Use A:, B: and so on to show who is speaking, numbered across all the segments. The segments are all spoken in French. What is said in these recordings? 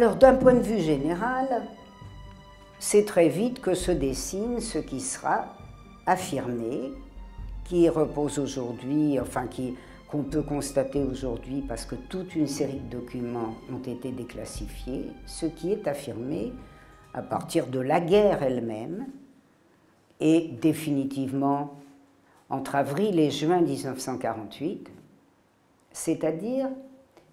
A: Alors d'un point de vue général, c'est très vite que se dessine ce qui sera affirmé, qui repose aujourd'hui, enfin qui qu'on peut constater aujourd'hui parce que toute une série de documents ont été déclassifiés, ce qui est affirmé à partir de la guerre elle-même et définitivement entre avril et juin 1948, c'est-à-dire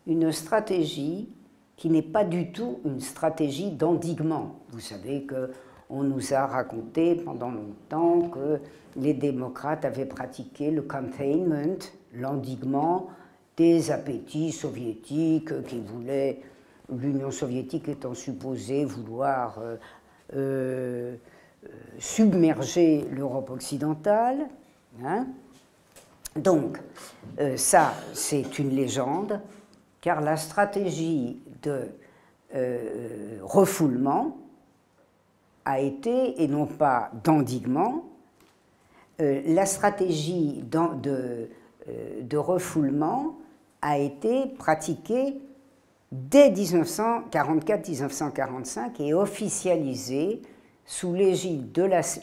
A: une stratégie qui n'est pas du tout une stratégie d'endiguement. Vous savez que on nous a raconté pendant longtemps que les démocrates avaient pratiqué le containment, l'endiguement des appétits soviétiques qui voulaient, l'Union soviétique étant supposée vouloir euh, euh, submerger l'Europe occidentale. Hein. Donc, euh, ça, c'est une légende, car la stratégie de refoulement a été, et non pas d'endiguement, euh, la stratégie de, euh, de, refoulement a été pratiquée dès 1944-1945 et officialisée sous l'égide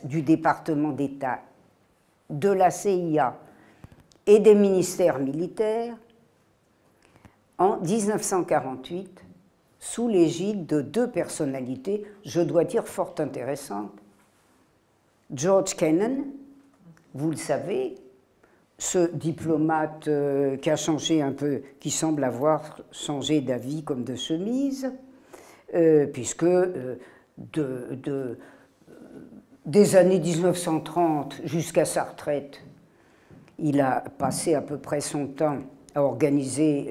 A: du département d'État, de la CIA et des ministères militaires en 1948 sous l'égide de deux personnalités, je dois dire fort intéressantes. George Kennan, vous le savez, ce diplomate euh, qui a changé un peu, qui semble avoir changé d'avis comme de chemise, euh, puisque euh, de, des années 1930 jusqu'à sa retraite, il a passé à peu près son temps à organiser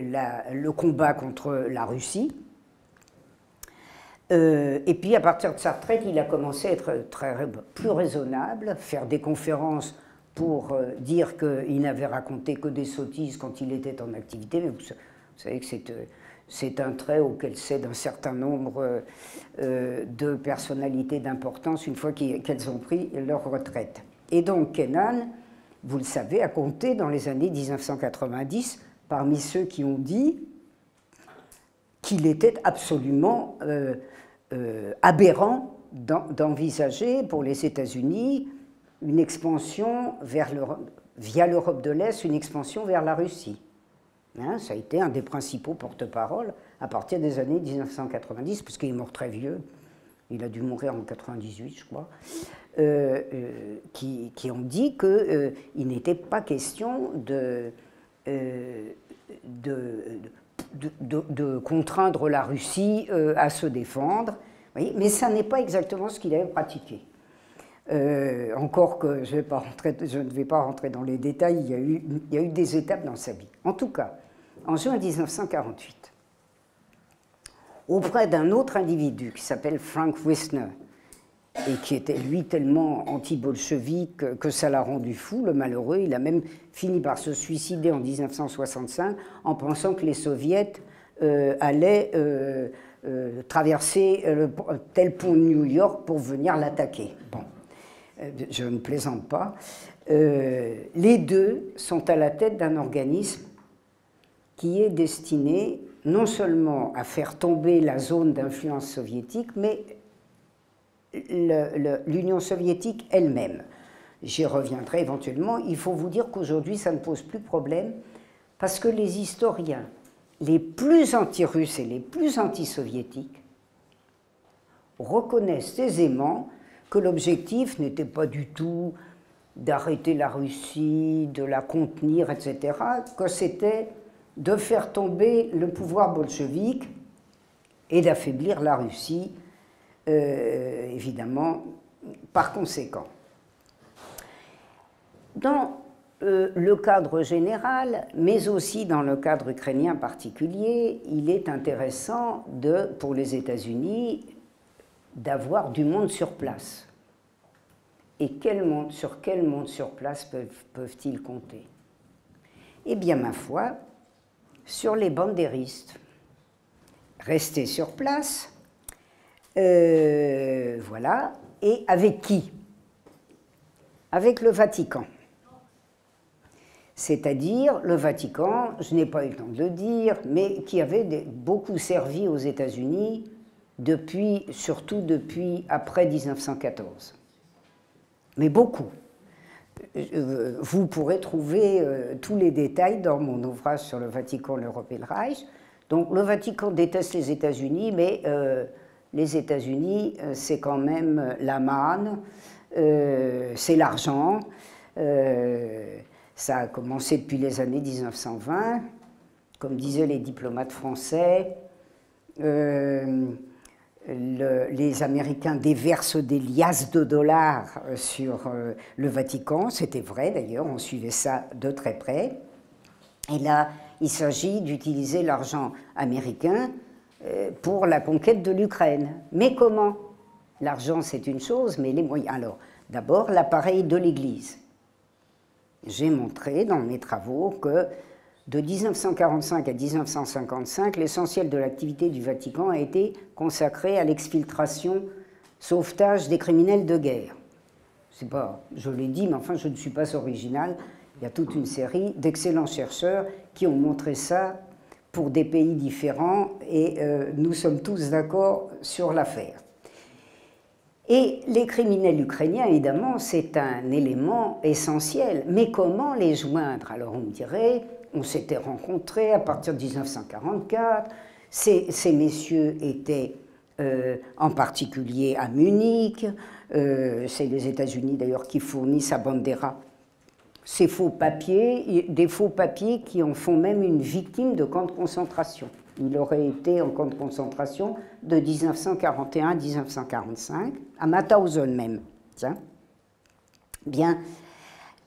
A: le combat contre la Russie. Euh, et puis à partir de sa retraite, il a commencé à être très, plus raisonnable, faire des conférences pour euh, dire qu'il n'avait raconté que des sottises quand il était en activité. Vous, savez que c'est, euh, un trait auquel cèdent un certain nombre de personnalités d'importance une fois qu'elles ont pris leur retraite. Et donc Kenan, vous le savez, a compté dans les années 1990 parmi ceux qui ont dit qu'il était absolument aberrant d'envisager pour les États-Unis une expansion via l'Europe de l'Est, une expansion vers la Russie. Hein, ça a été un des principaux porte-parole à partir des années 1990, puisqu'il est mort très vieux, il a dû mourir en 98, je crois, euh, euh, qui, ont dit qu'il n'était pas question de, contraindre la Russie euh, à se défendre. mais ça n'est pas exactement ce qu'il avait pratiqué. Euh, encore que je, ne vais pas rentrer dans les détails, il y, a eu, il y, a eu, des étapes dans sa vie. En tout cas, en juin 1948, auprès d'un autre individu qui s'appelle Frank Wisner, et qui était lui tellement anti-bolchevique que ça l'a rendu fou, le malheureux. Il a même fini par se suicider en 1965 en pensant que les soviets euh, allaient euh, euh, traverser tel pont de New York pour venir l'attaquer. Bon, je ne plaisante pas. les deux sont à la tête d'un organisme qui est destiné non seulement à faire tomber la zone d'influence soviétique, mais l'Union soviétique elle-même. J'y reviendrai éventuellement. Il faut vous dire qu'aujourd'hui, ça ne pose plus problème parce que les historiens les plus anti-russes et les plus anti-soviétiques reconnaissent aisément que l'objectif n'était pas du tout d'arrêter la Russie, de la contenir, etc., que c'était de faire tomber le pouvoir bolchevique et d'affaiblir la Russie euh, évidemment, par conséquent. Dans euh, le cadre général, mais aussi dans le cadre ukrainien particulier, il est intéressant de, pour les États-Unis d'avoir du monde sur place. Et sur quel monde sur place peuvent-ils compter? Eh bien, ma foi, sur les bandéristes. Rester sur place, euh, voilà. Et avec qui? Avec le Vatican. C'est-à-dire le Vatican, je n'ai pas eu le temps de le dire, mais qui avait beaucoup servi aux États-Unis surtout depuis après 1914. Mais beaucoup. Euh, vous pourrez trouver euh, tous les détails dans mon ouvrage sur le Vatican, l'Europe et le Reich. Donc le Vatican déteste les États-Unis, mais les États-Unis, c'est quand même la manne, c'est l'argent. ça a commencé depuis les années 1920, comme disaient les diplomates français les Américains déversent des liasses de dollars euh, sur euh, le Vatican. C'était vrai d'ailleurs, on suivait ça de très près. Et là, il s'agit d'utiliser l'argent américain euh, pour la conquête de l'Ukraine. Mais comment? L'argent, c'est une chose, mais les moyens. Alors, d'abord, l'appareil de l'Église. J'ai montré dans mes travaux que de 1945 à 1955, l'essentiel de l'activité du Vatican a été consacré à l'exfiltration, sauvetage des criminels de guerre. C'est pas, je l'ai dit, mais enfin, je ne suis pas original. Il y a toute une série d'excellents chercheurs qui ont montré ça pour des pays différents et euh, nous sommes tous d'accord sur l'affaire. Et les criminels ukrainiens, évidemment, c'est un élément essentiel. Mais comment les joindre? Alors on me dirait, on s'était rencontrés à partir de 1944. Ces, messieurs étaient euh, en particulier à Munich. Euh, c'est les États-Unis d'ailleurs qui fournissent à Bandera ces faux papiers, des faux papiers qui en font même une victime de camp de concentration. Il aurait été en camp de concentration de 1941 à 1945, à Mauthausen même. Bien,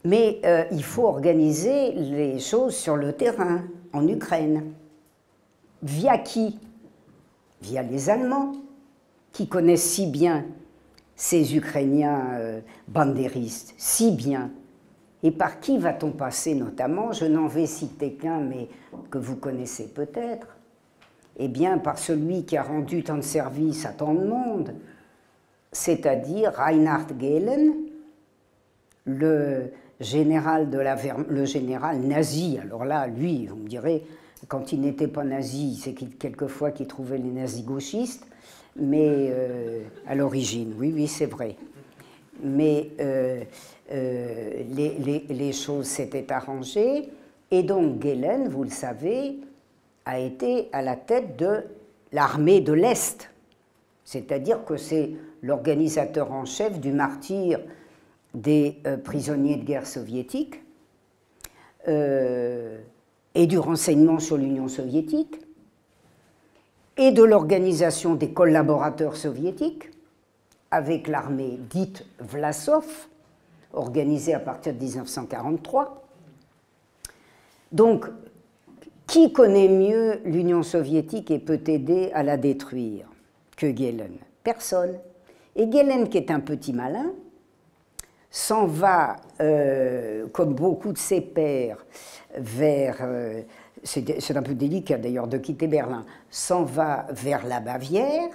A: mais euh, il faut organiser les choses sur le terrain, en Ukraine. Via qui? Via les Allemands, qui connaissent si bien ces Ukrainiens euh, bandéristes, si bien. Et par qui va-t-on passer notamment Je n'en vais citer qu'un, mais que vous connaissez peut-être. Eh bien, par celui qui a rendu tant de services à tant de monde, c'est-à-dire Reinhard Gehlen, le, général nazi. Alors là, lui, vous me direz, quand il n'était pas nazi, c'est quelquefois qu'il trouvait les nazis gauchistes, mais euh, à l'origine, oui, oui, c'est vrai. Mais euh, euh, les, choses s'étaient arrangées, et donc Gehlen, vous le savez, a été à la tête de l'armée de l'Est, c'est-à-dire que c'est l'organisateur en chef du martyr des euh, prisonniers de guerre soviétiques et du renseignement sur l'Union soviétique et de l'organisation des collaborateurs soviétiques avec l'armée dite Vlasov, organisée à partir de 1943. Donc, qui connaît mieux l'Union soviétique et peut aider à la détruire que Gehlen Personne. Et Gehlen, qui est un petit malin, s'en va, euh, comme beaucoup de ses pères, vers, euh, c'est un peu délicat d'ailleurs de quitter Berlin, s'en va vers la Bavière,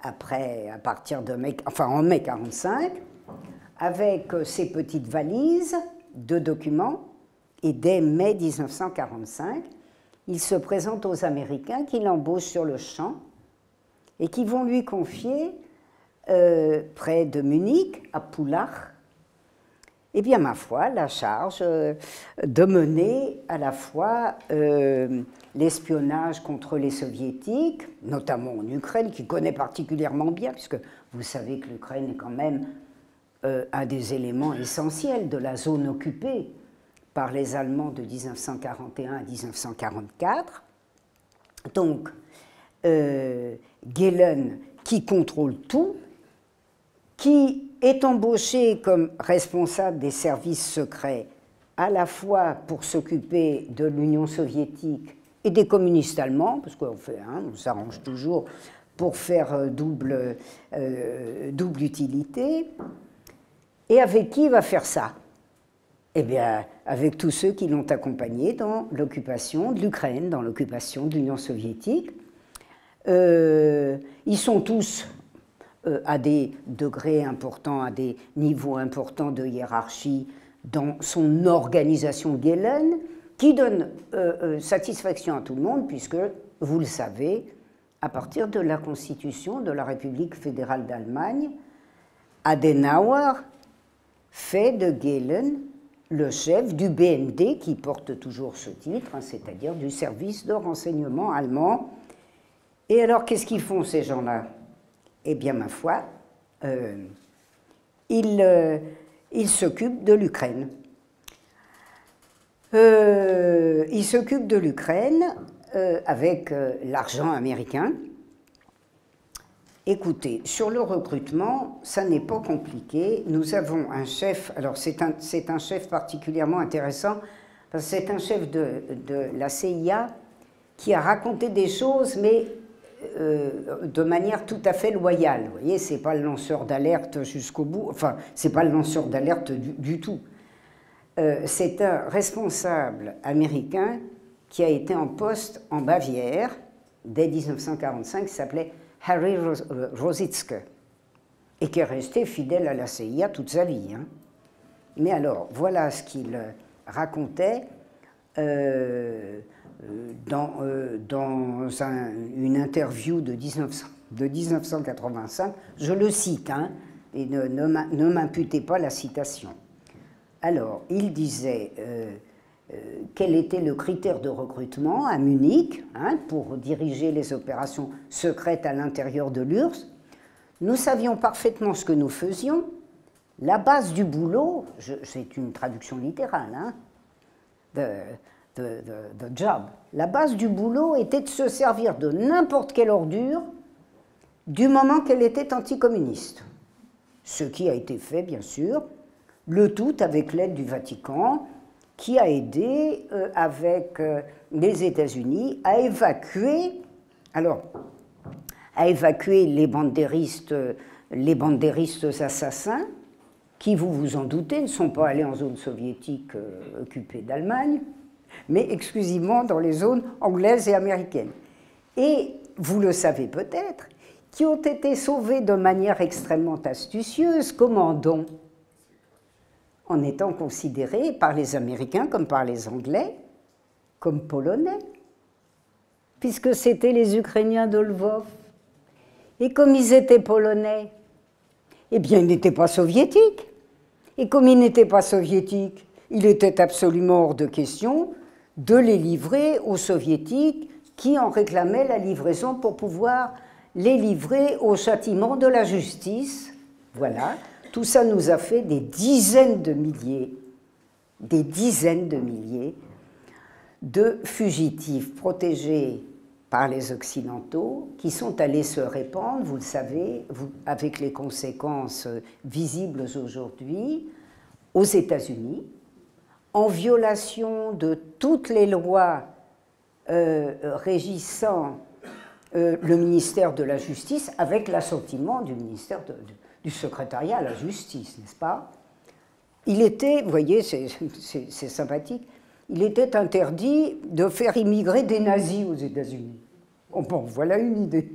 A: après, à partir de mai, enfin en mai 45, avec ses petites valises de documents, et dès mai 1945, il se présente aux Américains qui l'embauchent sur le champ et qui vont lui confier, euh, près de Munich, à Pullach, eh bien, ma foi, la charge euh, de mener à la fois euh, l'espionnage contre les soviétiques, notamment en Ukraine, qui connaît particulièrement bien, puisque vous savez que l'Ukraine est quand même euh, un des éléments essentiels de la zone occupée par les Allemands de 1941 à 1944. Donc, Gehlen, qui contrôle tout, qui est embauché comme responsable des services secrets à la fois pour s'occuper de l'Union soviétique et des communistes allemands, parce qu'on hein, s'arrange toujours pour faire euh, double, euh, double utilité. Et avec qui il va faire ça? Eh bien, avec tous ceux qui l'ont accompagné dans l'occupation de l'Ukraine, dans l'occupation de l'Union soviétique. Euh, ils sont tous à des degrés importants, à des niveaux importants de hiérarchie dans son organisation Gehlen, qui donne euh, euh, satisfaction à tout le monde, puisque, vous le savez, à partir de la constitution de la République fédérale d'Allemagne, Adenauer fait de Gehlen le chef du BND qui porte toujours ce titre, hein, c'est-à-dire du service de renseignement allemand. Et alors, qu'est-ce qu'ils font ces gens-là? Eh bien, ma foi, euh, euh, s'occupent de l'Ukraine. Euh, ils s'occupent de l'Ukraine avec l'argent américain. Écoutez, sur le recrutement, ça n'est pas compliqué. Nous avons un chef, alors c'est un, un, chef particulièrement intéressant, parce que c'est un chef de, de, la CIA qui a raconté des choses, mais euh, de manière tout à fait loyale. Vous voyez, c'est pas le lanceur d'alerte jusqu'au bout, enfin, c'est pas le lanceur d'alerte du, tout. Euh, c'est un responsable américain qui a été en poste en Bavière dès 1945, qui s'appelait Harry Rositzke, et qui est resté fidèle à la CIA toute sa vie. Hein. Mais alors, voilà ce qu'il racontait euh, dans, euh, dans une interview de, 19, de 1985. Je le cite, hein, et ne, m'imputez pas la citation. Alors, il disait euh, euh, quel était le critère de recrutement à Munich hein, pour diriger les opérations secrètes à l'intérieur de l'URSS? Nous savions parfaitement ce que nous faisions. La base du boulot, c'est une traduction littérale, hein, job. La base du boulot était de se servir de n'importe quelle ordure du moment qu'elle était anticommuniste. Ce qui a été fait, bien sûr, le tout avec l'aide du Vatican, qui a aidé euh, avec euh, les États-Unis à évacuer, alors, à évacuer les bandéristes, les bandéristes assassins, qui, vous vous en doutez, ne sont pas allés en zone soviétique euh, occupée d'Allemagne, mais exclusivement dans les zones anglaises et américaines. Et vous le savez peut-être, qui ont été sauvés de manière extrêmement astucieuse. Comment donc? En étant considérés par les Américains comme par les Anglais comme polonais, puisque c'étaient les Ukrainiens de Lvov. Et comme ils étaient polonais, eh bien, ils n'étaient pas soviétiques. Et comme ils n'étaient pas soviétiques, il était absolument hors de question de les livrer aux soviétiques qui en réclamaient la livraison pour pouvoir les livrer au châtiment de la justice. Voilà. Tout ça nous a fait des dizaines de milliers, des dizaines de milliers de fugitifs protégés par les Occidentaux qui sont allés se répandre, vous le savez, avec les conséquences visibles aujourd'hui, aux États-Unis, en violation de toutes les lois euh, régissant euh, le ministère de la Justice, avec l'assentiment du ministère de du secrétariat à la justice, n'est-ce pas? Il était, vous voyez, c'est sympathique, il était interdit de faire immigrer des nazis aux États-Unis. Bon, voilà une idée.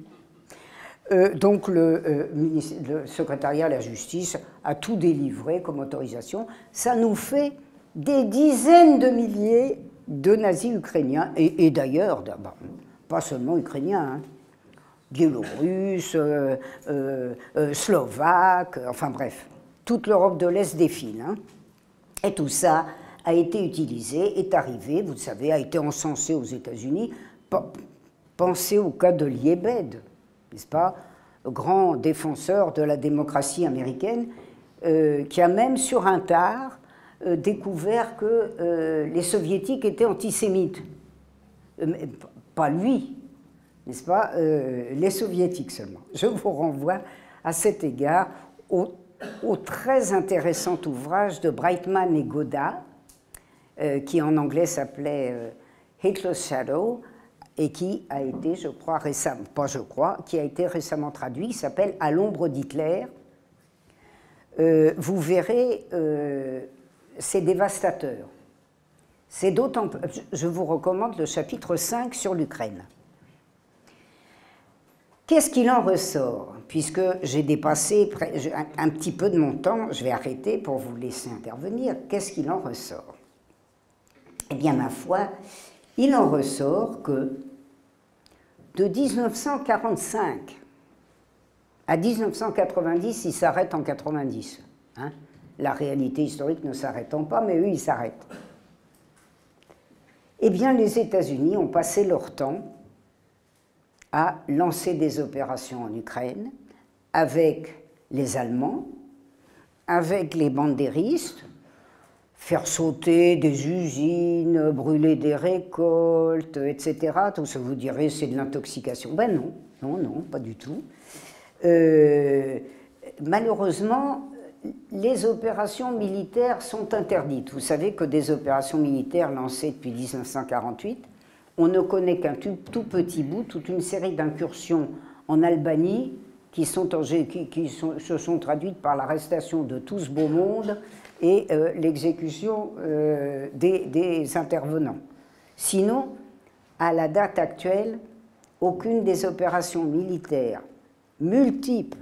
A: Euh, donc le, le, secrétariat à la justice a tout délivré comme autorisation. Ça nous fait des dizaines de milliers de nazis ukrainiens, et, d'ailleurs, pas seulement ukrainiens, hein biélorusse, euh, euh, euh, slovaque, enfin bref, toute l'Europe de l'Est défile. Hein. Et tout ça a été utilisé, est arrivé, vous le savez, a été encensé aux États-Unis. Pensez au cas de Liebed, n'est-ce pas Grand défenseur de la démocratie américaine, qui a même sur un tard découvert que les soviétiques étaient antisémites. pas lui, n'est-ce pas, euh, les soviétiques seulement. Je vous renvoie à cet égard au, très intéressant ouvrage de Brightman et euh, qui en anglais s'appelait euh, Hitler's Shadow, et qui a été, je crois, récemment, pas je crois, qui a été récemment traduit, qui s'appelle À l'ombre d'Hitler. vous verrez, c'est dévastateur. C'est d'autant, je vous recommande le chapitre 5 sur l'Ukraine. Qu'est-ce qu'il en ressort? Puisque j'ai dépassé un petit peu de mon temps, je vais arrêter pour vous laisser intervenir. Qu'est-ce qu'il en ressort? Eh bien, ma foi, il en ressort que de 1945 à 1990, ils s'arrêtent en 90. Hein. La réalité historique ne s'arrêtant pas, mais eux, ils s'arrêtent. Eh bien, les États-Unis ont passé leur temps à lancer des opérations en Ukraine avec les Allemands, avec les bandéristes, faire sauter des usines, brûler des récoltes, etc. Tout ça, vous direz, c'est de l'intoxication. Ben non, non, non, pas du tout. Euh, malheureusement, les opérations militaires sont interdites. Vous savez que des opérations militaires lancées depuis 1948, on ne connaît qu'un tout, petit bout, toute une série d'incursions en Albanie qui, se sont traduites par l'arrestation de tout ce beau monde et euh, l'exécution euh, des intervenants. Sinon, à la date actuelle, aucune des opérations militaires multiples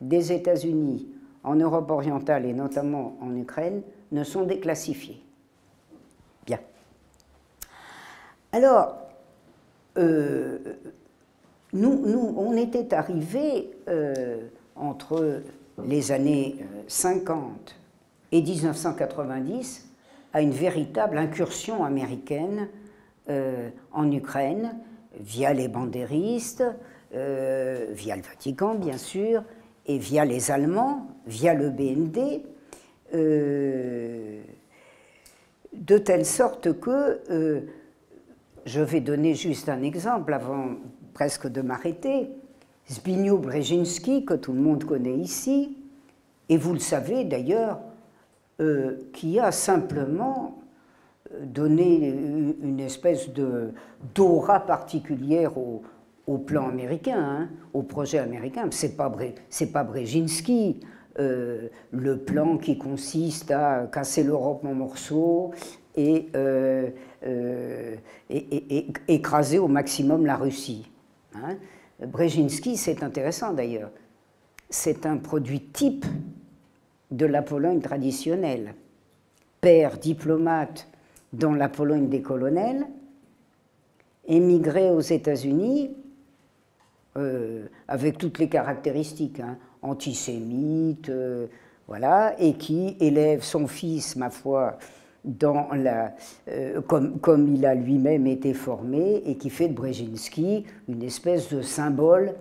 A: des États-Unis en Europe orientale et notamment en Ukraine ne sont déclassifiés. Bien. Alors, euh, nous, on était arrivé euh, entre les années 50 euh, et 1990 à une véritable incursion américaine en Ukraine via les bandéristes, via le Vatican bien sûr, et via les Allemands, via le BND, euh, de telle sorte que, euh, je vais donner juste un exemple avant presque de m'arrêter, Zbigniew Brzezinski, que tout le monde connaît ici, et vous le savez d'ailleurs, euh, qui a simplement donné une espèce d'aura particulière au, au plan américain, hein, au projet américain. Ce n'est pas, pas Brzezinski, euh, le plan qui consiste à casser l'Europe en morceaux et, euh, euh, écraser au maximum la Russie. Hein. Brzezinski, c'est intéressant d'ailleurs, c'est un produit type de la Pologne traditionnelle. Père diplomate dans la Pologne des colonels, émigré aux États-Unis euh, avec toutes les caractéristiques, hein, antisémite, euh, voilà, et qui élève son fils, ma foi, euh, comme, comme, il a lui-même été formé, et qui fait de Brzezinski une espèce de symbole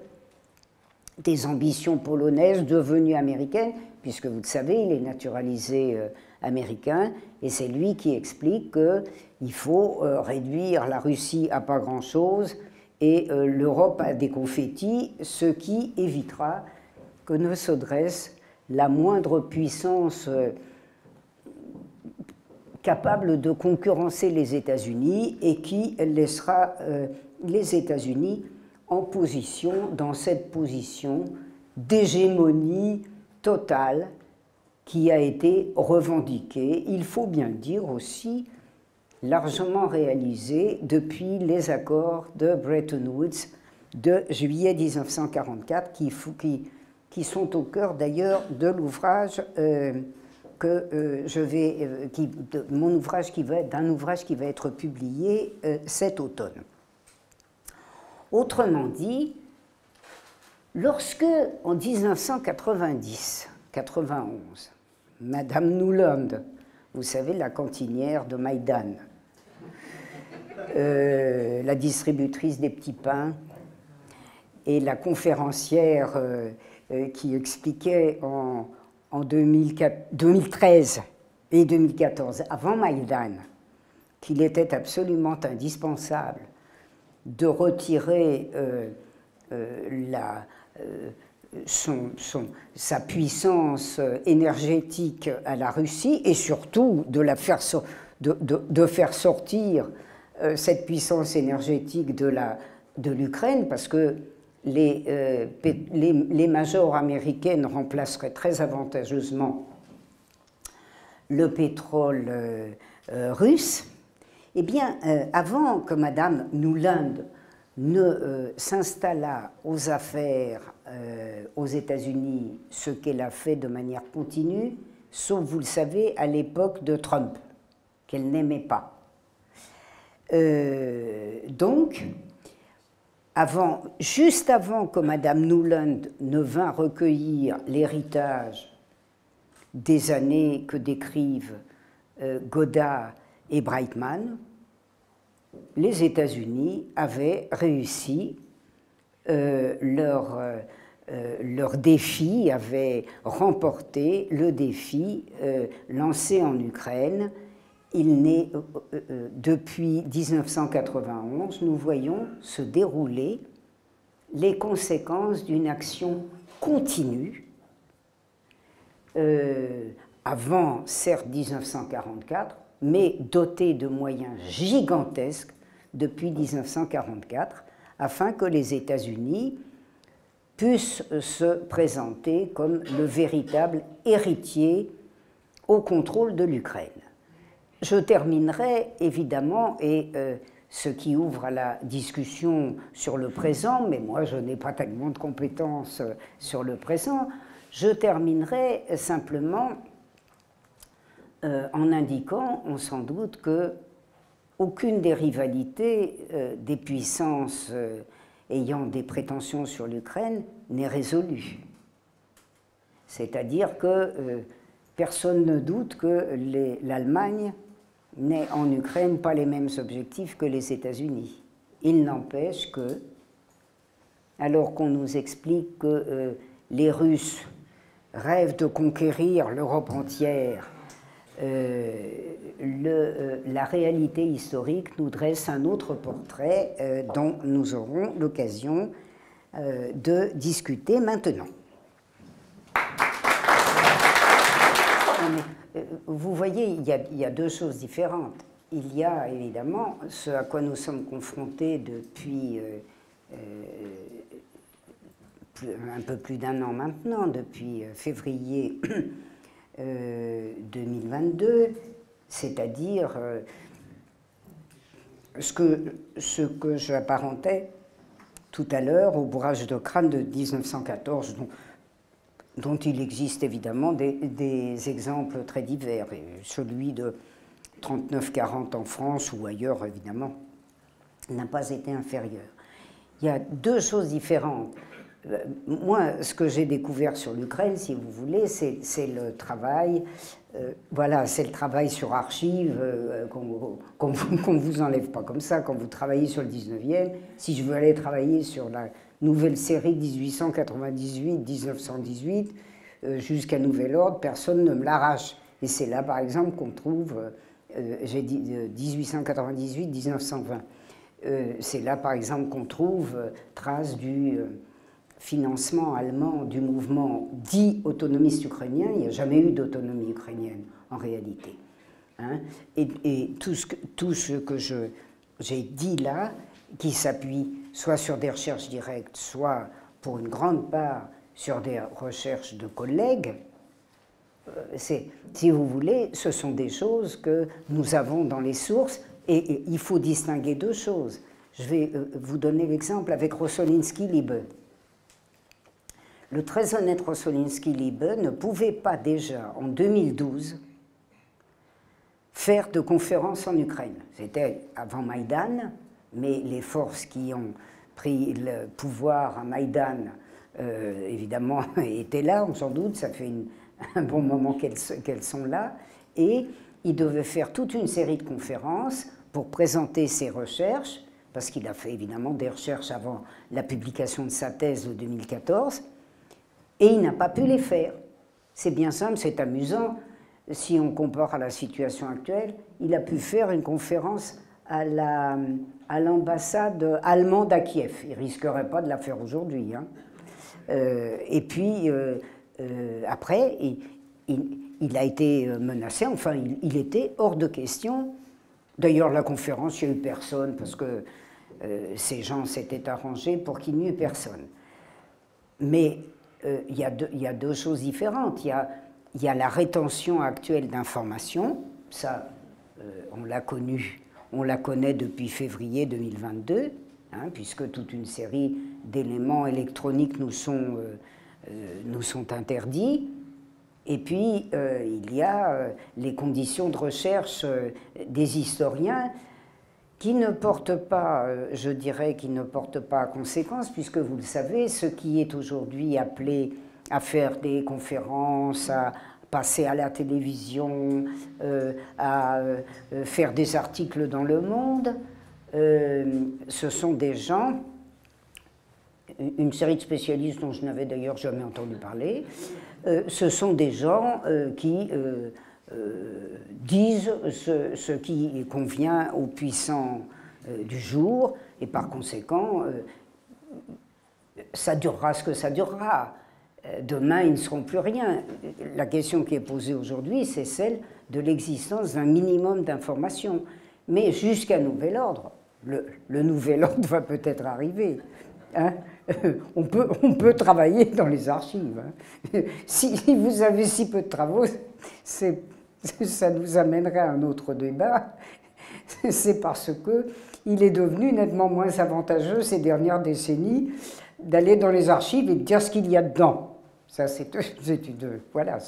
A: des ambitions polonaises devenues américaines, puisque vous le savez, il est naturalisé américain, et c'est lui qui explique qu'il faut réduire la Russie à pas grand-chose et euh, l'Europe a des confettis, ce qui évitera que ne se dresse la moindre puissance euh, capable de concurrencer les États-Unis et qui laissera euh, les États-Unis en position, dans cette position d'hégémonie totale qui a été revendiquée. Il faut bien dire aussi largement réalisé depuis les accords de Bretton Woods de juillet 1944, qui, sont au cœur d'ailleurs de l'ouvrage euh, que euh, euh, qui, qui d'un ouvrage qui va être publié cet automne. Autrement dit, lorsque en 1990, 91, Madame Nuland, vous savez la cantinière de Maïdan, euh, la distributrice des petits pains et la conférencière euh, euh, qui expliquait en, 2013 et 2014, avant Maïdan, qu'il était absolument indispensable de retirer sa puissance énergétique à la Russie et surtout de, la faire, de, faire sortir cette puissance énergétique de l'Ukraine, parce que les, euh, les, majors américaines remplaceraient très avantageusement le pétrole euh, russe, eh bien, avant que Madame Nuland ne s'installât aux affaires aux États-Unis, ce qu'elle a fait de manière continue, sauf, vous le savez, à l'époque de Trump, qu'elle n'aimait pas. Euh, donc, juste avant que Madame Nuland ne vint recueillir l'héritage des années que décrivent euh, et Brightman, les États-Unis avaient réussi euh, euh, leur, défi, avaient remporté le défi lancé en Ukraine. Il n'est, depuis 1991, nous voyons se dérouler les conséquences d'une action continue euh, avant, certes, 1944, mais doté de moyens gigantesques depuis 1944, afin que les États-Unis puissent se présenter comme le véritable héritier au contrôle de l'Ukraine. Je terminerai évidemment, et euh, ce qui ouvre à la discussion sur le présent, mais moi je n'ai pas tellement de compétences euh, sur le présent, je terminerai simplement euh, en indiquant, on sans doute, que aucune des rivalités des puissances ayant des prétentions sur l'Ukraine n'est résolue. C'est-à-dire que personne ne doute que l'Allemagne n'ait en Ukraine pas les mêmes objectifs que les États-Unis. Il n'empêche que, alors qu'on nous explique que les Russes rêve de conquérir l'Europe entière, euh, euh, la réalité historique nous dresse un autre portrait euh, dont nous aurons l'occasion de discuter maintenant. Vous voyez, il y, a, deux choses différentes. Il y a évidemment ce à quoi nous sommes confrontés depuis un peu plus d'un an maintenant, depuis euh, février 2022, euh, c'est-à-dire euh, ce que, ce que j'apparentais tout à l'heure au bourrage de crâne de 1914, dont, dont il existe évidemment des, exemples très divers, celui de 39-40 en France ou ailleurs évidemment n'a pas été inférieur. Il y a deux choses différentes. Euh, moi, ce que j'ai découvert sur l'Ukraine, si vous voulez, c'est le travail, euh, voilà, c'est le travail sur archives euh, qu'on ne vous enlève pas comme ça quand vous travaillez sur le 19e. Si je veux aller travailler sur la nouvelle série 1898-1918 jusqu'à nouvel ordre, personne ne me l'arrache. Et c'est là, par exemple, qu'on trouve, j'ai dit 1898-1920. c'est là, par exemple, qu'on trouve trace du financement allemand du mouvement dit autonomiste ukrainien, il n'y a jamais eu d'autonomie ukrainienne en réalité. Hein. et, tout, ce que, tout ce que j'ai dit là, qui s'appuie soit sur des recherches directes, soit pour une grande part sur des recherches de collègues, euh, si vous voulez, ce sont des choses que nous avons dans les sources et, il faut distinguer deux choses. Je vais euh, vous donner l'exemple avec Rossolinsky-Liebe le très honnête Rossolinsky-Liebe ne pouvait pas déjà, en 2012, faire de conférences en Ukraine. C'était avant Maïdan, mais les forces qui ont pris le pouvoir à Maïdan, euh, évidemment, étaient là, sans doute, ça fait un bon moment qu'elles sont là, et il devait faire toute une série de conférences pour présenter ses recherches, parce qu'il a fait évidemment des recherches avant la publication de sa thèse de 2014, et il n'a pas pu les faire. C'est bien simple, c'est amusant. Si on compare à la situation actuelle, il a pu faire une conférence à l'ambassade à allemande à Kiev. Il risquerait pas de la faire aujourd'hui. Hein. Euh, et puis, euh, euh, après, il, a été menacé, enfin, il, était hors de question. D'ailleurs, la conférence, il n'y a eu personne, parce que ces gens s'étaient arrangés pour qu'il n'y ait personne. Mais il, y a deux, choses différentes. Il y a, la rétention actuelle d'informations, ça, on l'a connu, on la connaît depuis février 2022, hein, puisque toute une série d'éléments électroniques nous sont, euh, nous sont interdits. Et puis, il y a les conditions de recherche des historiens qui ne porte pas, euh, je dirais, qui ne porte pas à conséquence, puisque vous le savez, ce qui est aujourd'hui appelé à faire des conférences, à passer à la télévision, euh, à euh, faire des articles dans le monde, ce sont des gens, une série de spécialistes dont je n'avais d'ailleurs jamais entendu parler, ce sont des gens qui euh, disent ce, qui convient aux puissants euh, du jour, et par conséquent, euh, ça durera ce que ça durera. Demain, ils ne seront plus rien. La question qui est posée aujourd'hui, c'est celle de l'existence d'un minimum d'informations. Mais jusqu'à nouvel ordre, le, nouvel ordre va peut-être arriver. Hein. on, peut, on peut travailler dans les archives. Hein. Si vous avez si peu de travaux, ça nous amènerait à un autre débat, c'est parce que il est devenu nettement moins avantageux ces dernières décennies d'aller dans les archives et de dire ce qu'il y a dedans. Ça, c'est une, voilà,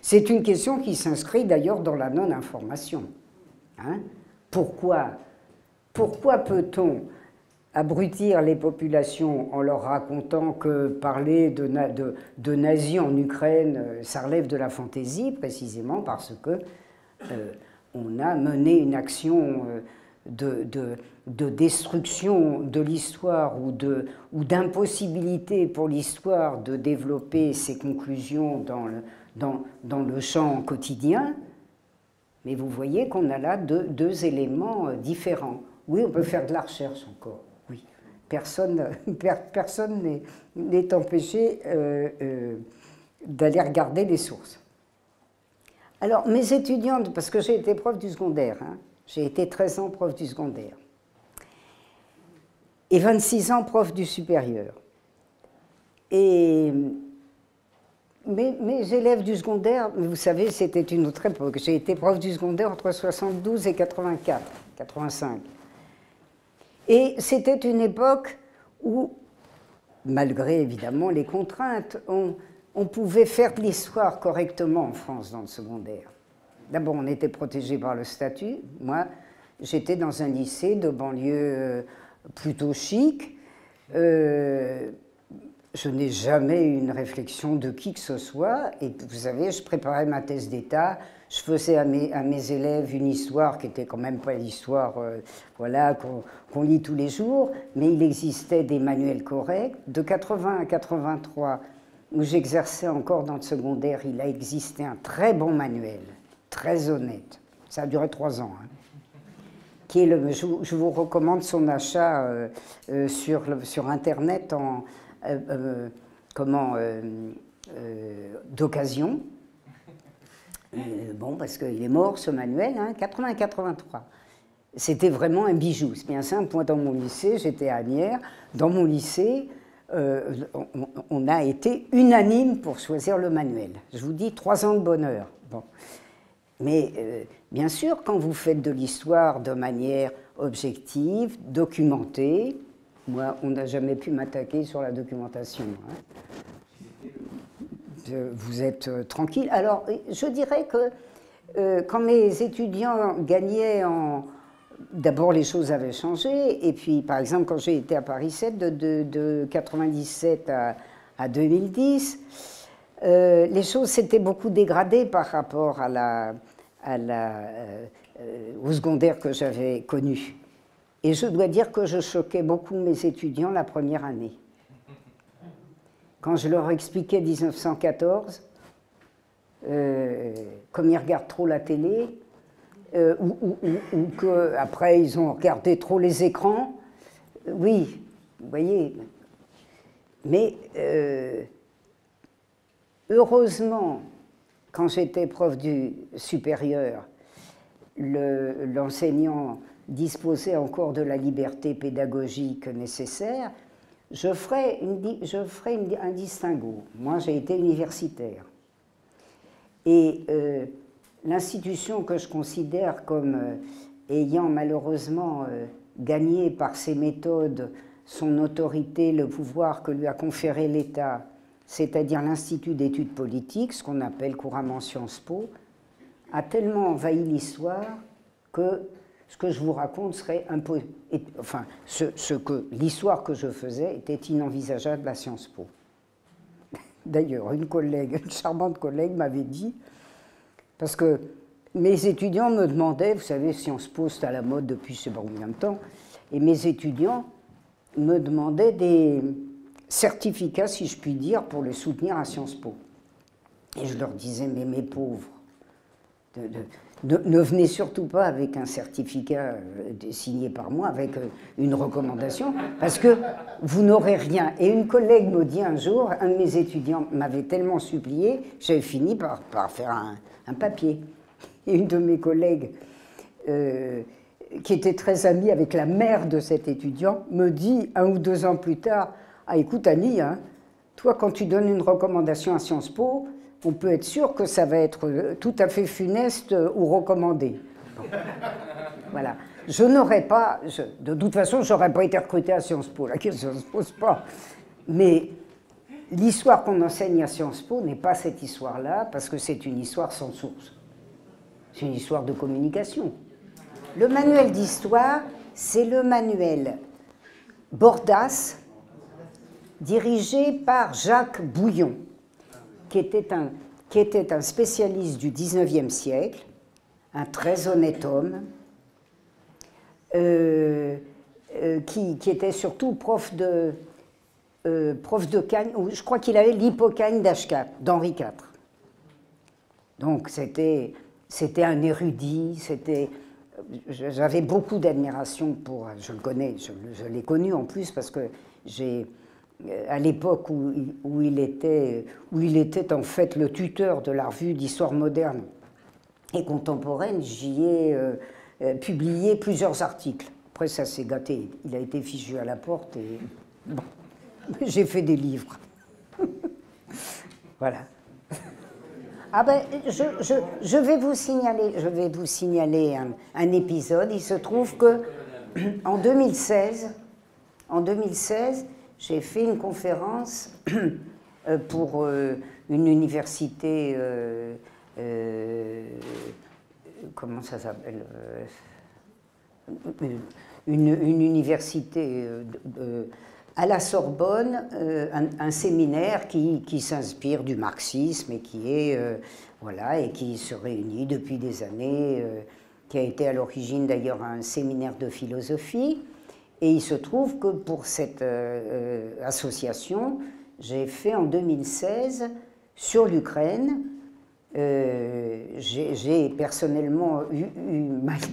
A: c'est une question qui s'inscrit d'ailleurs dans la non-information. Hein. pourquoi pourquoi peut-on abrutir les populations en leur racontant que parler de, nazis en Ukraine, euh, ça relève de la fantaisie, précisément parce que euh, on a mené une action euh, de, de, destruction de l'histoire ou d'impossibilité pour l'histoire de développer ses conclusions dans le, champ quotidien. Mais vous voyez qu'on a là deux, éléments différents. Oui, on peut faire de la recherche encore personne personne n'est empêché euh, euh, d'aller regarder les sources. Alors, mes étudiantes, parce que j'ai été prof du secondaire, hein, j'ai été 13 ans prof du secondaire, et 26 ans prof du supérieur. Et mes, élèves du secondaire, vous savez, c'était une autre époque. J'ai été prof du secondaire entre 72 et 84, 85. Et c'était une époque où, malgré évidemment les contraintes, on, pouvait faire de l'histoire correctement en France dans le secondaire. D'abord, on était protégé par le statut. Moi, j'étais dans un lycée de banlieue euh, plutôt chic. Euh, je n'ai jamais eu une réflexion de qui que ce soit. Et vous savez, je préparais ma thèse d'État je faisais à mes, élèves une histoire qui était quand même pas l'histoire euh, voilà, qu'on lit tous les jours, mais il existait des manuels corrects. De 80 à 83, où j'exerçais encore dans le secondaire, il a existé un très bon manuel, très honnête. Ça a duré trois ans. Hein. Je, vous recommande son achat euh, euh, sur, Internet en comment d'occasion euh, bon, parce qu'il est mort, ce manuel, hein, 80-83. C'était vraiment un bijou. C'est bien simple, dans mon lycée, j'étais à Anières, dans mon lycée, euh, on, a été unanime pour choisir le manuel. Je vous dis, trois ans de bonheur. Bon. Mais euh, bien sûr, quand vous faites de l'histoire de manière objective, documentée, moi, on n'a jamais pu m'attaquer sur la documentation. Hein vous êtes euh, tranquille. Alors, je dirais que euh, quand mes étudiants gagnaient en... D'abord, les choses avaient changé. Et puis, par exemple, quand j'ai été à Paris 7 de, de, de 97 à, à 2010, euh, les choses s'étaient beaucoup dégradées par rapport à la, à la, au secondaire que j'avais connu. Et je dois dire que je choquais beaucoup mes étudiants la première année quand je leur expliquais 1914, euh, comme ils regardent trop la télé, euh, ou, qu'après ils ont regardé trop les écrans, oui, vous voyez. Mais euh, heureusement, quand j'étais prof du supérieur, l'enseignant disposait encore de la liberté pédagogique nécessaire, je ferai, un distinguo. Moi, j'ai été universitaire. Et euh, l'institution que je considère comme euh, ayant malheureusement euh, gagné par ses méthodes son autorité, le pouvoir que lui a conféré l'État, c'est-à-dire l'Institut d'études politiques, ce qu'on appelle couramment Sciences Po, a tellement envahi l'histoire que ce que je vous raconte serait un peu. Enfin, ce, que l'histoire que je faisais était inenvisageable à Sciences Po. D'ailleurs, une collègue, une charmante collègue m'avait dit, parce que mes étudiants me demandaient, vous savez, Sciences Po c'est à la mode depuis je sais pas combien de temps, et mes étudiants me demandaient des certificats, si je puis dire, pour les soutenir à Sciences Po. Et je leur disais, mais mes pauvres, ne, venez surtout pas avec un certificat euh, signé par moi, avec euh, une recommandation, parce que vous n'aurez rien. Et une collègue me dit un jour, un de mes étudiants m'avait tellement supplié, j'avais fini par, par faire un, papier. Et une de mes collègues, euh, qui était très amie avec la mère de cet étudiant, me dit un ou deux ans plus tard, ah écoute Annie, hein, toi quand tu donnes une recommandation à Sciences Po, on peut être sûr que ça va être euh, tout à fait funeste euh, ou recommandé. Voilà. Je n'aurais pas, de toute façon, je n'aurais pas été recruté à Sciences Po, la question ne se pose pas. Mais l'histoire qu'on enseigne à Sciences Po n'est pas cette histoire-là, parce que c'est une histoire sans source. C'est une histoire de communication. Le manuel d'histoire, c'est le manuel Bordas, dirigé par Jacques Bouillon qui était un, spécialiste du 19e siècle, un très honnête homme, euh, euh, qui, était surtout prof de, euh, prof de Cagne, je crois qu'il avait l'hypocagne d'Henri IV. Donc c'était, un érudit, c'était, j'avais beaucoup d'admiration pour, je le connais, je l'ai connu en plus parce que j'ai à l'époque où, il était, où il était en fait le tuteur de la revue d'histoire moderne et contemporaine, j'y ai euh, euh, publié plusieurs articles. Après, ça s'est gâté. Il a été fichu à la porte et bon, j'ai fait des livres. voilà. Ah ben, je, vais vous signaler, je vais vous signaler un, un épisode. Il se trouve que en 2016, en 2016, j'ai fait une conférence euh, pour euh, une université, euh, comment ça s'appelle une, université à la Sorbonne, un, séminaire qui, s'inspire du marxisme et qui est voilà et qui se réunit depuis des années, qui a été à l'origine d'ailleurs un séminaire de philosophie. Et il se trouve que pour cette euh, association, j'ai fait en 2016 sur l'Ukraine. Euh, j'ai personnellement eu,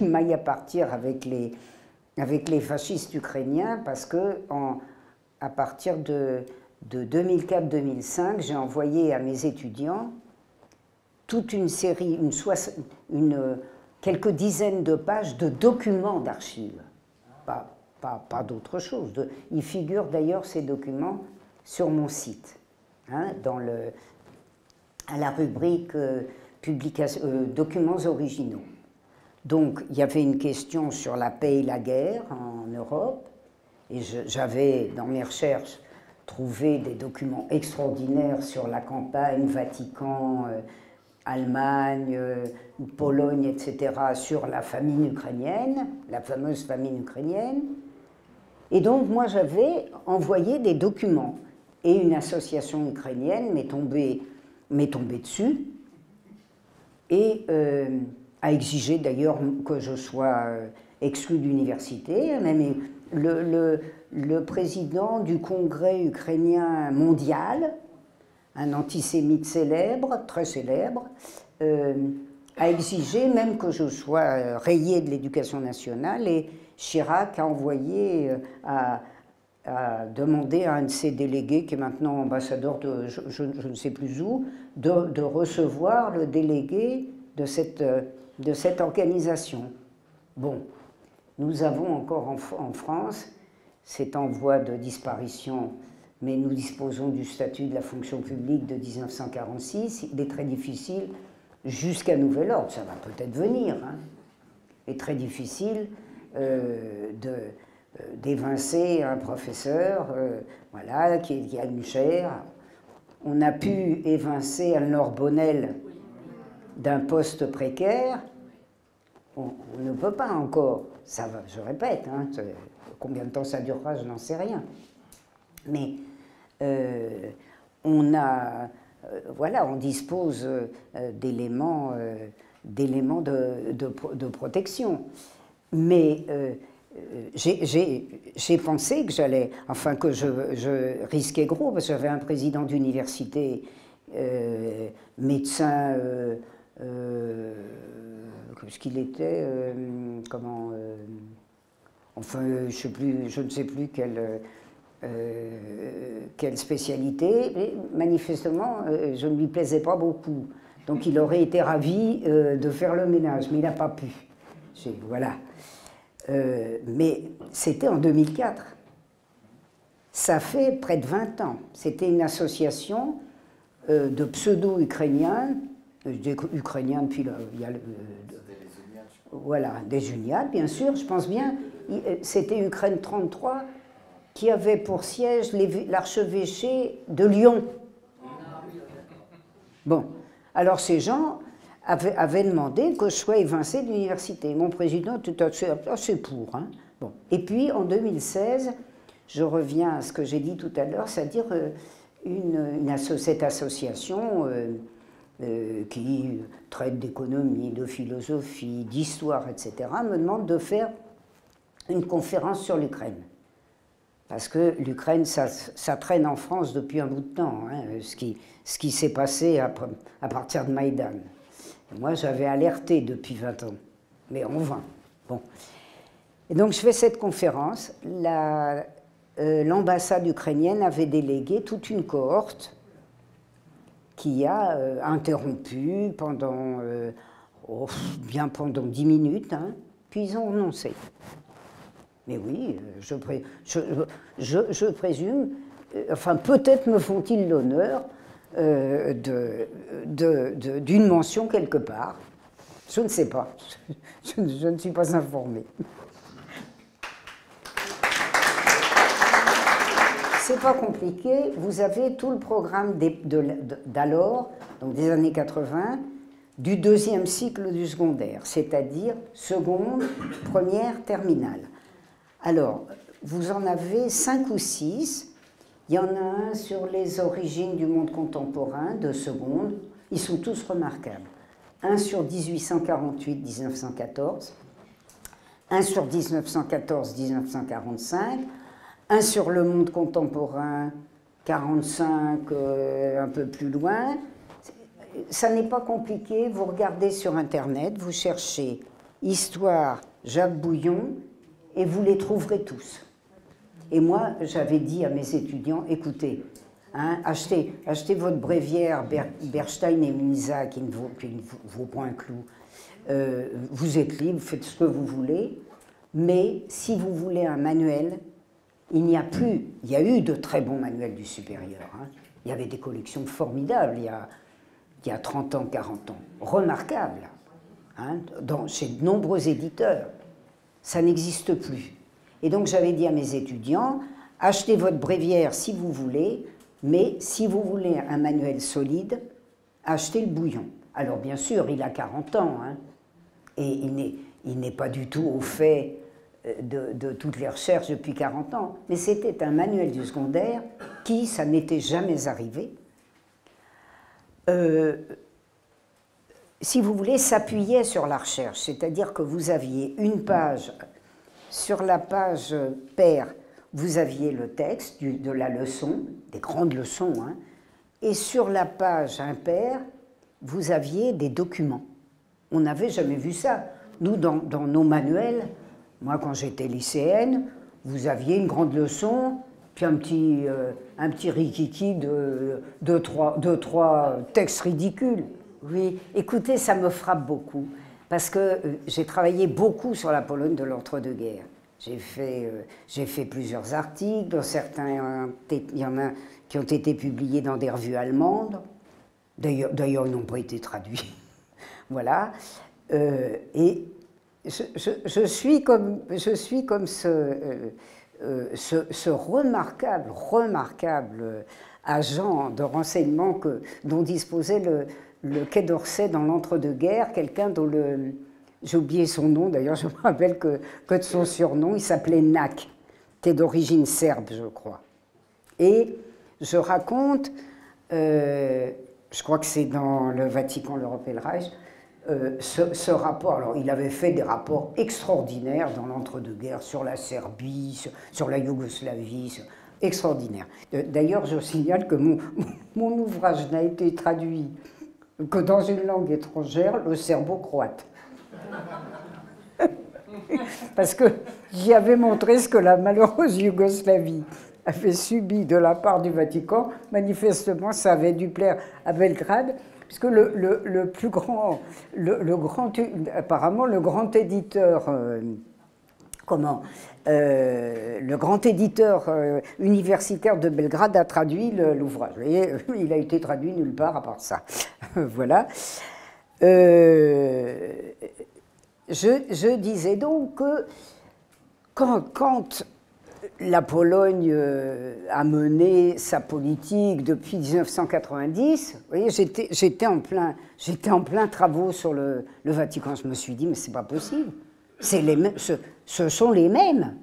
A: maille à partir avec les, avec les fascistes ukrainiens parce que à partir de, de 2004-2005, j'ai envoyé à mes étudiants toute une série, une, une, quelques dizaines de pages de documents d'archives. Pas, d'autre chose. il figure d'ailleurs ces documents sur mon site, hein, dans à la rubrique euh, euh, documents originaux. Donc il y avait une question sur la paix et la guerre en Europe, et j'avais dans mes recherches trouvé des documents extraordinaires sur la campagne, Vatican, euh, Allemagne, Pologne, etc., sur la famine ukrainienne, la fameuse famine ukrainienne. Et donc moi j'avais envoyé des documents et une association ukrainienne m'est tombée, tombé dessus et euh, a exigé d'ailleurs que je sois euh, exclu d'université. Même le, le, président du congrès ukrainien mondial, un antisémite célèbre, très célèbre, euh, a exigé même que je sois rayé de l'éducation nationale et Chirac a envoyé, à, euh, demander à un de ses délégués, qui est maintenant ambassadeur de je, ne sais plus où, de, recevoir le délégué de cette, de cette organisation. Bon, nous avons encore en, en France cet envoi de disparition, mais nous disposons du statut de la fonction publique de 1946. Il est très difficile, jusqu'à nouvel ordre, ça va peut-être venir, hein, est très difficile euh, de euh, d'évincer un professeur euh, voilà, qui, a une chaire. On a pu évincer Anne-Laure Bonnel d'un poste précaire. on, ne peut pas encore, ça va, je répète, hein, combien de temps ça durera, je n'en sais rien. Mais euh, on a, euh, voilà, on dispose euh, d'éléments, d'éléments de, protection. Mais j'ai pensé que j'allais, enfin que je, risquais gros, parce que j'avais un président d'université, médecin ce qu'il était, euh, comment, euh, enfin, je, ne sais plus quelle, euh, quelle spécialité, mais manifestement, je ne lui plaisais pas beaucoup. Donc il aurait été ravi de faire le ménage, mais il n'a pas pu. Voilà. mais c'était en 2004. Ça fait près de 20 ans. C'était une association de pseudo-ukrainiens, ukrainiens depuis voilà, des Uniades, bien sûr, je pense bien. Euh, c'était Ukraine 33 qui avait pour siège l'archevêché de Lyon. Bon, alors ces gens avaient, demandé que je sois évincé de l'université. Mon président était assez, pour. Hein. Bon. Et puis en 2016, je reviens à ce que j'ai dit tout à l'heure, c'est-à-dire euh, une, cette association. Euh, euh, qui traite d'économie, de philosophie, d'histoire, etc., me demande de faire une conférence sur l'Ukraine. Parce que l'Ukraine, ça, traîne en France depuis un bout de temps, hein, ce qui, ce qui s'est passé à, à, partir de Maïdan. Moi, j'avais alerté depuis 20 ans, mais en vain. Bon. Donc, je fais cette conférence. Euh, l'ambassade ukrainienne avait délégué toute une cohorte qui a euh, interrompu pendant, euh, oh, bien pendant dix minutes, hein, puis ils ont renoncé. Mais oui, je, je, présume, enfin peut-être me font-ils l'honneur d'une de, mention quelque part. Je ne sais pas, je ne suis pas informée. c'est pas compliqué. Vous avez tout le programme d'alors, donc des années 80, du deuxième cycle du secondaire, c'est-à-dire seconde, première, terminale. Alors, vous en avez cinq ou six. Il y en a un sur les origines du monde contemporain de seconde. Ils sont tous remarquables. Un sur 1848-1914, un sur 1914-1945, un sur le monde contemporain, 45, euh, un peu plus loin. Ça n'est pas compliqué, vous regardez sur Internet, vous cherchez Histoire Jacques Bouillon et vous les trouverez tous. Et moi, j'avais dit à mes étudiants, écoutez, hein, achetez, votre bréviaire Berstein et Misa qui ne vaut, pas un clou. Euh, vous êtes libre, faites ce que vous voulez, mais si vous voulez un manuel, il n'y a plus, il y a eu de très bons manuels du supérieur. Hein. Il y avait des collections formidables il y a, il y a 30 ans, 40 ans, remarquables, hein, dans, chez de nombreux éditeurs. Ça n'existe plus. Et donc j'avais dit à mes étudiants, achetez votre bréviaire si vous voulez, mais si vous voulez un manuel solide, achetez le bouillon. Alors bien sûr, il a 40 ans, hein, et il n'est pas du tout au fait de, toutes les recherches depuis 40 ans, mais c'était un manuel du secondaire qui, ça n'était jamais arrivé, euh, si vous voulez, s'appuyait sur la recherche, c'est-à-dire que vous aviez une page, sur la page paire, vous aviez le texte de la leçon, des grandes leçons, hein, et sur la page impaire, vous aviez des documents. On n'avait jamais vu ça. Nous, dans nos manuels, moi, quand j'étais lycéenne, vous aviez une grande leçon, puis un petit, euh, un petit rikiki de, de, trois, de trois textes ridicules. Oui, écoutez, ça me frappe beaucoup, parce que euh, j'ai travaillé beaucoup sur la Pologne de l'entre-deux-guerres. J'ai fait, euh, fait plusieurs articles, certains, il y en a qui ont été publiés dans des revues allemandes. D'ailleurs, ils n'ont pas été traduits. voilà. et je, suis comme, je suis comme ce, euh, euh, ce, remarquable, remarquable agent de renseignement que, dont disposait le, le Quai d'Orsay dans l'entre-deux-guerres, quelqu'un dont le, J'ai oublié son nom, d'ailleurs, je me rappelle que, que de son surnom, il s'appelait Nak, qui est d'origine serbe, je crois. Et je raconte, euh, je crois que c'est dans le Vatican, l'Europe et le Reich, euh, ce, rapport. Alors, il avait fait des rapports extraordinaires dans l'entre-deux-guerres sur la Serbie, sur, la Yougoslavie, extraordinaire. Euh, d'ailleurs, je signale que mon, mon ouvrage n'a été traduit que dans une langue étrangère, le serbo-croate. Parce que j'y avais montré ce que la malheureuse Yougoslavie avait subi de la part du Vatican. Manifestement, ça avait dû plaire à Belgrade, puisque le, le, plus grand, le, grand, apparemment, le grand éditeur, euh, comment, euh, le grand éditeur euh, universitaire de Belgrade a traduit l'ouvrage. Il a été traduit nulle part à part ça. voilà. Je, disais donc que quand, la Pologne euh, a mené sa politique depuis 1990, vous voyez, j'étais en plein, en plein travaux sur le, Vatican. Je me suis dit, mais c'est pas possible. Ce, sont les mêmes.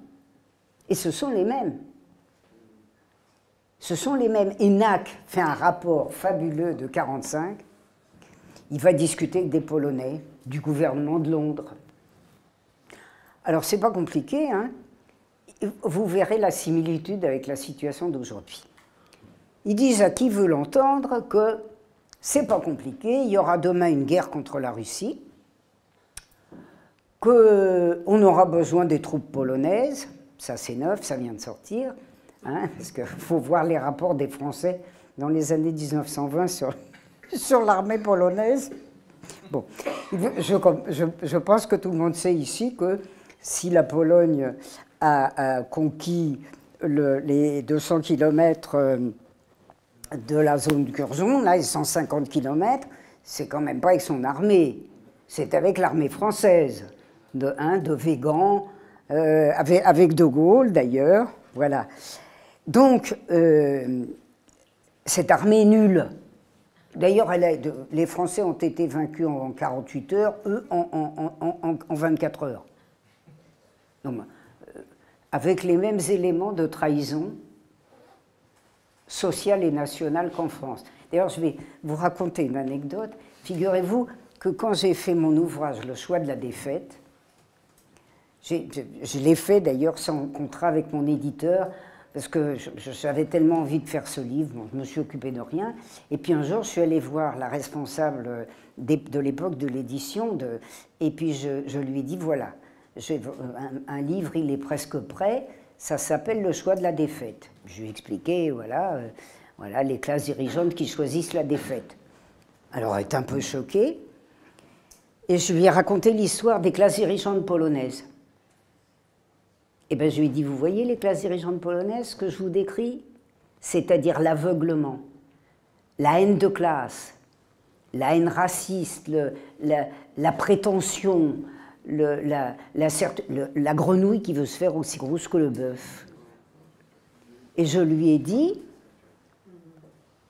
A: Et ce sont les mêmes. Ce sont les mêmes. ENAC fait un rapport fabuleux de 45. Il va discuter des Polonais du gouvernement de Londres. Alors, c'est pas compliqué, hein vous verrez la similitude avec la situation d'aujourd'hui. Ils disent à qui veut l'entendre que c'est pas compliqué, il y aura demain une guerre contre la Russie, qu'on aura besoin des troupes polonaises, ça c'est neuf, ça vient de sortir, hein, parce qu'il faut voir les rapports des Français dans les années 1920 sur, sur l'armée polonaise. Bon, je, pense que tout le monde sait ici que si la Pologne a, conquis les 200 km euh, de la zone de Curzon, là, les 150 km, c'est quand même pas avec son armée, c'est avec l'armée française, de, de Végan, euh, avec, De Gaulle d'ailleurs, voilà. Donc, euh, cette armée nulle. D'ailleurs, les Français ont été vaincus en 48 heures, eux en, 24 heures. Euh, avec les mêmes éléments de trahison sociale et nationale qu'en France. D'ailleurs, je vais vous raconter une anecdote. Figurez-vous que quand j'ai fait mon ouvrage Le choix de la défaite, je l'ai fait d'ailleurs sans contrat avec mon éditeur, parce que j'avais tellement envie de faire ce livre, bon, je me suis occupé de rien. Et puis un jour, je suis allé voir la responsable de l'époque de l'édition, et puis je, lui ai dit voilà, un, un, livre, il est presque prêt, ça s'appelle Le choix de la défaite. Je lui ai expliqué, voilà, euh, voilà les classes dirigeantes qui choisissent la défaite. Alors elle est un peu choquée, et je lui ai raconté l'histoire des classes dirigeantes polonaises. Eh bien, je lui ai dit, vous voyez les classes dirigeantes polonaises que je vous décris? C'est-à-dire l'aveuglement, la haine de classe, la haine raciste, la, prétention, la, la, grenouille qui veut se faire aussi grosse que le bœuf. Et je lui ai dit,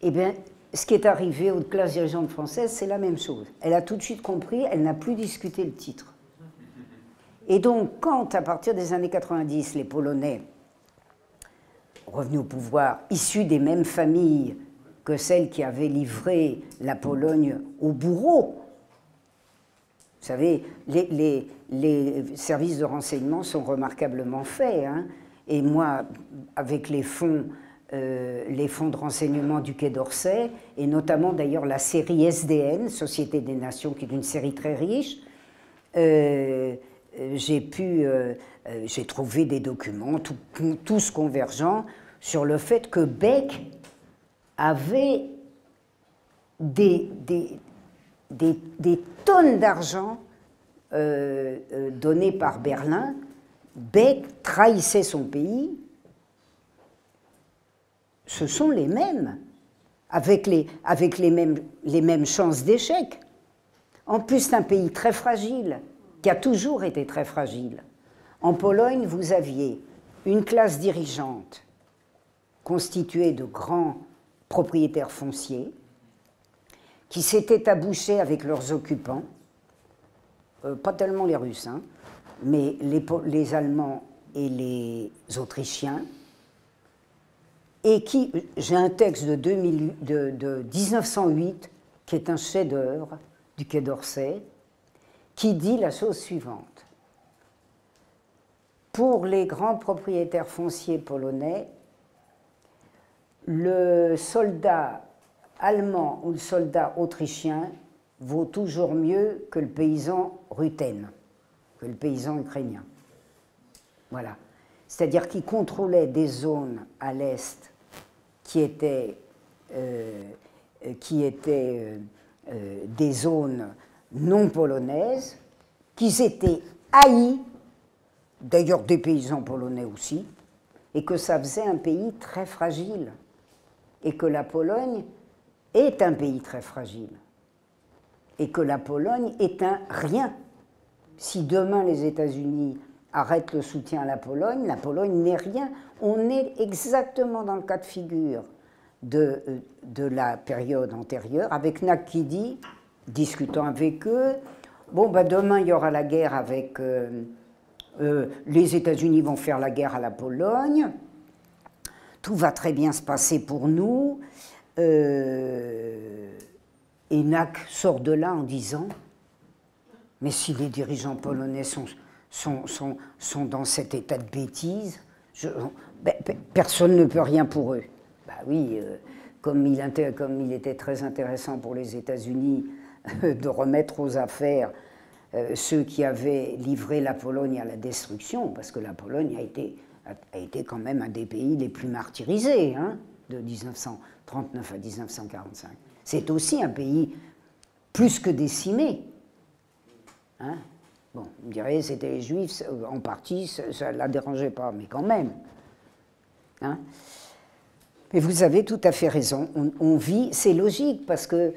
A: eh bien, ce qui est arrivé aux classes dirigeantes françaises, c'est la même chose. Elle a tout de suite compris, elle n'a plus discuté le titre. Et donc, quand, à partir des années 90, les Polonais, revenus au pouvoir, issus des mêmes familles que celles qui avaient livré la Pologne au bourreau, vous savez, les, services de renseignement sont remarquablement faits. Hein. et moi, avec les fonds, euh, les fonds de renseignement du Quai d'Orsay, et notamment d'ailleurs la série SDN, Société des Nations, qui est une série très riche, euh, j'ai pu, euh, euh, j'ai trouvé des documents, tous convergents, sur le fait que Beck avait des, des, des, tonnes d'argent euh, donnés par Berlin. Beck trahissait son pays. Ce sont les mêmes, avec les, avec les, mêmes, les mêmes chances d'échec. En plus, c'est un pays très fragile qui a toujours été très fragile. En Pologne, vous aviez une classe dirigeante constituée de grands propriétaires fonciers qui s'étaient abouchés avec leurs occupants euh, pas tellement les Russes, hein, mais les, Allemands et les Autrichiens, et qui, j'ai un texte de, de 1908 qui est un chef-d'œuvre du Quai d'Orsay, qui dit la chose suivante. Pour les grands propriétaires fonciers polonais, le soldat allemand ou le soldat autrichien vaut toujours mieux que le paysan ruthène, que le paysan ukrainien. Voilà. C'est-à-dire qu'il contrôlait des zones à l'est qui étaient, euh, euh, euh, des zones non polonaises, qui étaient haïs, d'ailleurs des paysans polonais aussi, et que ça faisait un pays très fragile, et que la Pologne est un pays très fragile et que la Pologne est un rien. Si demain les États-Unis arrêtent le soutien à la Pologne, la Pologne n'est rien. On est exactement dans le cas de figure de, euh, de la période antérieure, avec Nakidi discutant avec eux. Bon, ben demain il y aura la guerre avec. Euh, euh, les États-Unis vont faire la guerre à la Pologne. Tout va très bien se passer pour nous. Euh, et Nac sort de là en disant Mais si les dirigeants polonais sont, sont, sont, sont dans cet état de bêtise, ben, personne ne peut rien pour eux. Bah oui, euh, comme, il, comme, il, était très intéressant pour les États-Unis de remettre aux affaires euh, ceux qui avaient livré la Pologne à la destruction, parce que la Pologne a été, a, été quand même un des pays les plus martyrisés hein, de 1939 à 1945 c'est aussi un pays plus que décimé. Hein bon, on dirait c'était les juifs, en partie, ça ne la dérangeait pas, mais quand même. Hein mais vous avez tout à fait raison. On, vit, c'est logique parce que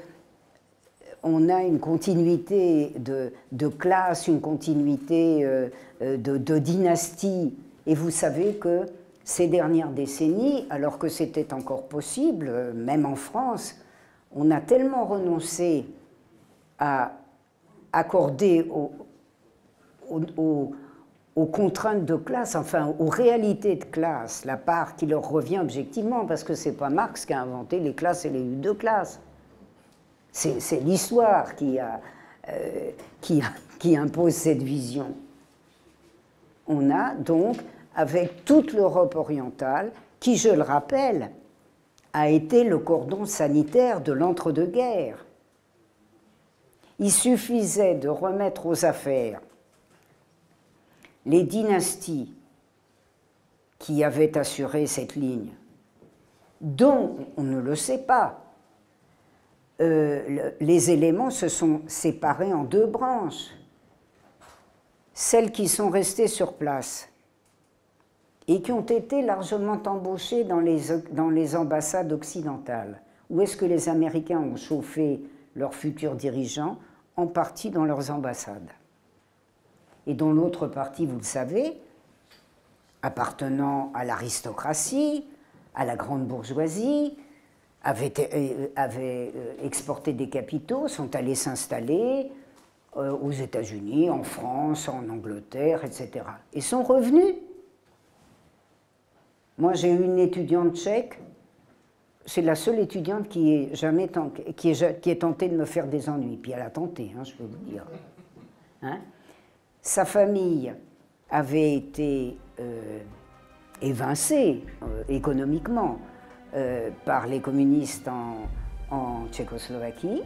A: on a une continuité de, classe, une continuité euh, de, de, dynastie. Et vous savez que ces dernières décennies, alors que c'était encore possible, même en France, on a tellement renoncé à accorder aux, contraintes de classe, enfin aux réalités de classe, la part qui leur revient objectivement, parce que ce n'est pas Marx qui a inventé les classes et les luttes de classe. C'est l'histoire qui, euh, qui impose cette vision. On a donc, avec toute l'Europe orientale, qui, je le rappelle, a été le cordon sanitaire de l'entre-deux-guerres. Il suffisait de remettre aux affaires les dynasties qui avaient assuré cette ligne, dont on ne le sait pas. Euh, les éléments se sont séparés en deux branches. Celles qui sont restées sur place et qui ont été largement embauchés dans les, dans les ambassades occidentales. Où est-ce que les Américains ont chauffé leurs futurs dirigeants? En partie dans leurs ambassades. Et dont l'autre partie, vous le savez, appartenant à l'aristocratie, à la grande bourgeoisie, avaient, euh, euh, exporté des capitaux, sont allés s'installer euh, aux États-Unis, en France, en Angleterre, etc. Et sont revenus moi, j'ai eu une étudiante tchèque, c'est la seule étudiante qui est, jamais est, qui est tentée de me faire des ennuis. Puis elle a tenté, hein, je peux vous dire. Hein. Sa famille avait été évincée économiquement euh, par les communistes en, Tchécoslovaquie.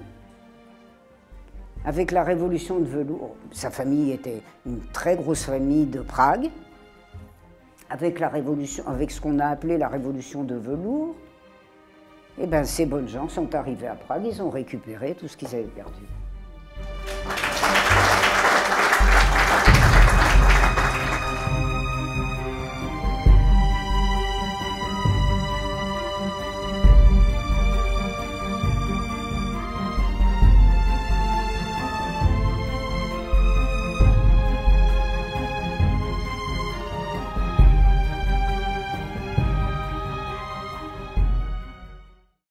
A: Avec la révolution de velours, sa famille était une très grosse famille de Prague avec la révolution, avec ce qu'on a appelé la révolution de velours, eh ben, ces bonnes gens sont arrivés à Prague, ils ont récupéré tout ce qu'ils avaient perdu.